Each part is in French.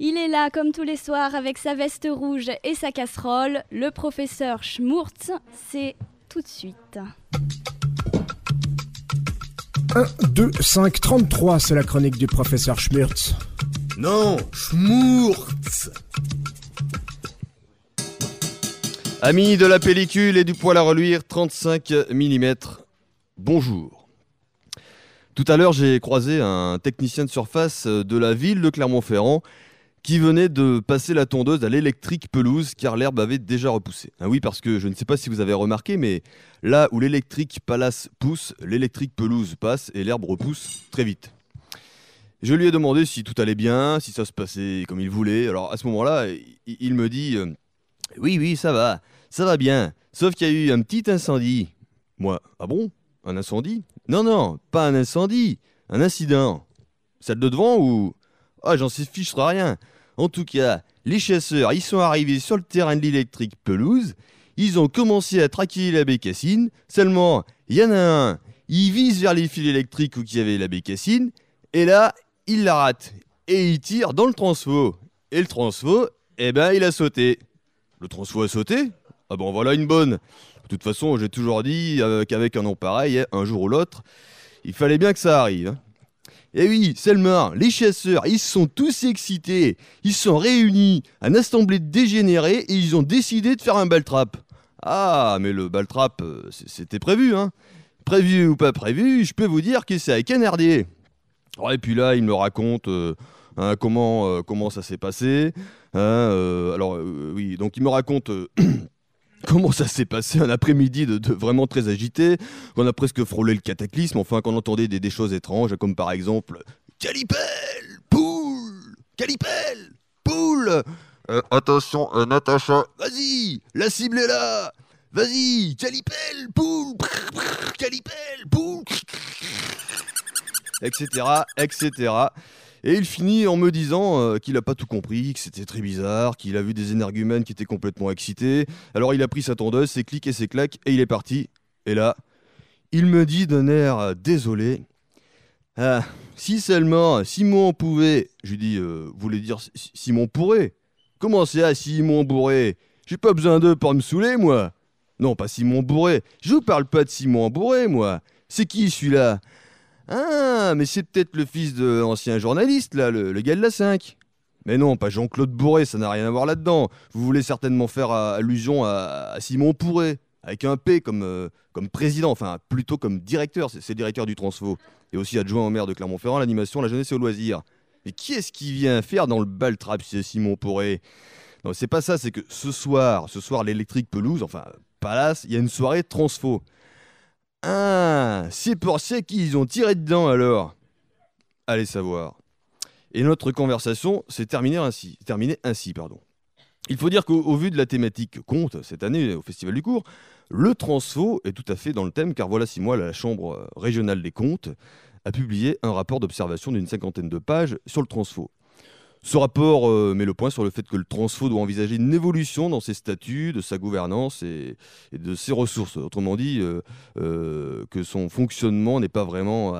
Il est là comme tous les soirs avec sa veste rouge et sa casserole. Le professeur Schmurtz, c'est tout de suite. 1, 2, 5, 33, c'est la chronique du professeur Schmurtz. Non, Schmurtz Amis de la pellicule et du poil à reluire 35 mm, bonjour. Tout à l'heure, j'ai croisé un technicien de surface de la ville de Clermont-Ferrand qui venait de passer la tondeuse à l'électrique pelouse car l'herbe avait déjà repoussé. Ah oui, parce que je ne sais pas si vous avez remarqué, mais là où l'électrique palace pousse, l'électrique pelouse passe et l'herbe repousse très vite. Je lui ai demandé si tout allait bien, si ça se passait comme il voulait. Alors à ce moment-là, il me dit euh, Oui, oui, ça va, ça va bien, sauf qu'il y a eu un petit incendie. Moi, ah bon? Un incendie? Non, non, pas un incendie, un incident. Celle de devant ou Ah, j'en sais fichera rien. En tout cas, les chasseurs, ils sont arrivés sur le terrain de l'électrique pelouse, ils ont commencé à traquer la bécassine, seulement, il y en a un, il vise vers les fils électriques où il y avait la bécassine, et là, il la rate, et il tire dans le transfo. Et le transfo, eh ben, il a sauté. Le transfo a sauté? Ah bon, voilà une bonne. De toute façon, j'ai toujours dit qu'avec un nom pareil, hein, un jour ou l'autre, il fallait bien que ça arrive. Eh oui, Selma, les chasseurs, ils sont tous excités. Ils sont réunis, un assemblée de et ils ont décidé de faire un baltrap. Ah, mais le baltrap, euh, c'était prévu, hein. Prévu ou pas prévu, je peux vous dire que c'est avec un RD. et puis là, il me raconte euh, hein, comment, euh, comment ça s'est passé. Hein, alors, oui, donc il me raconte comment ça s'est passé un après-midi de, vraiment très agité, qu'on a presque frôlé le cataclysme, enfin qu'on entendait des, choses étranges, comme par exemple Calipel Poule Calipel Poule euh, Attention, euh, Natacha, vas-y La cible est là Vas-y Calipel Poule Calipel Poule Etc. Etc. Et il finit en me disant euh, qu'il n'a pas tout compris, que c'était très bizarre, qu'il a vu des énergumènes qui étaient complètement excités. Alors il a pris sa tondeuse, ses clics et ses claques, et il est parti. Et là, il me dit d'un air euh, désolé Ah, si seulement Simon pouvait. Je lui dis euh, Vous voulez dire Simon pourrait Comment c'est à Simon Bourré? J'ai pas besoin d'eux pour me saouler, moi Non, pas Simon Bourré. Je vous parle pas de Simon Bourré, moi. C'est qui celui-là? Ah, mais c'est peut-être le fils de l'ancien journaliste, là, le, gars de la 5. Mais non, pas Jean-Claude Bourré, ça n'a rien à voir là-dedans. Vous voulez certainement faire euh, allusion à, Simon Pourré, avec un P comme, euh, comme président, enfin plutôt comme directeur, c'est directeur du Transfo, et aussi adjoint au maire de Clermont-Ferrand, l'animation, la jeunesse et au loisir. Mais qui est-ce qui vient faire dans le bal trap, c'est Simon Pourré Non, c'est pas ça, c'est que ce soir, ce soir, l'électrique pelouse, enfin, Palace, il y a une soirée Transfo. Ah, c'est pour ça qu'ils ont tiré dedans alors. Allez savoir. Et notre conversation s'est terminée ainsi. Terminée ainsi pardon. Il faut dire qu'au vu de la thématique conte cette année au Festival du Cours, le transfo est tout à fait dans le thème car voilà six mois la Chambre régionale des comptes a publié un rapport d'observation d'une cinquantaine de pages sur le transfo. Ce rapport euh, met le point sur le fait que le Transfo doit envisager une évolution dans ses statuts, de sa gouvernance et, de ses ressources. Autrement dit, euh, euh, que son fonctionnement n'était pas, vraiment,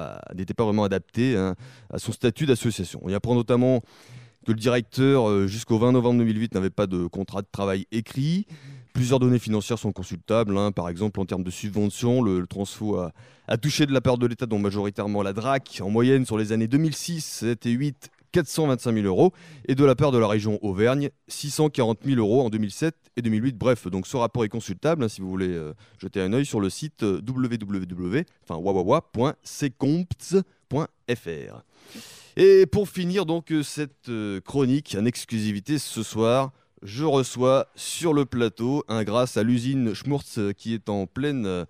adapté hein, à son statut d'association. On y apprend notamment que le directeur, jusqu'au 20 novembre 2008, n'avait pas de contrat de travail écrit. Plusieurs données financières sont consultables. Hein. Par exemple, en termes de subventions, le, Transfo a, a, touché de la part de l'État, dont majoritairement la DRAC, en moyenne sur les années 2006, 7 et 8, 425 000 euros, et de la part de la région Auvergne, 640 000 euros en 2007 et 2008. Bref, donc ce rapport est consultable hein, si vous voulez euh, jeter un œil sur le site euh. Et pour finir donc euh, cette chronique en exclusivité ce soir, je reçois sur le plateau, hein, grâce à l'usine Schmurtz qui est en pleine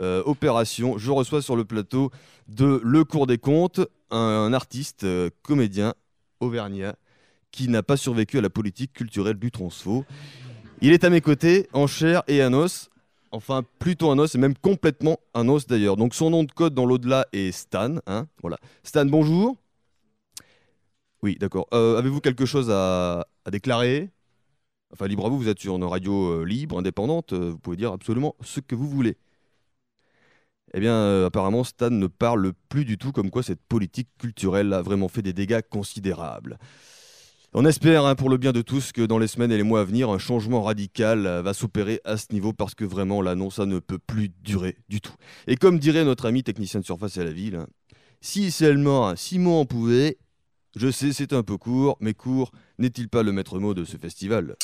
opération, je reçois sur le plateau de Le Cours des Comptes un artiste, comédien, auvergnat qui n'a pas survécu à la politique culturelle du transfo. Il est à mes côtés, en chair et en os. Enfin, plutôt un os, et même complètement un os d'ailleurs. Donc son nom de code dans l'au-delà est Stan. Hein voilà. Stan, bonjour. Oui, d'accord. Euh, avez-vous quelque chose à, déclarer? Enfin, libre à vous, vous êtes sur une radio euh, libre, indépendante, euh, vous pouvez dire absolument ce que vous voulez. Eh bien, euh, apparemment, Stan ne parle plus du tout comme quoi cette politique culturelle a vraiment fait des dégâts considérables. On espère, hein, pour le bien de tous, que dans les semaines et les mois à venir, un changement radical euh, va s'opérer à ce niveau parce que vraiment, là, non, ça ne peut plus durer du tout. Et comme dirait notre ami technicien de surface à la ville, hein, si seulement Simon en pouvait, je sais, c'est un peu court, mais court n'est-il pas le maître mot de ce festival?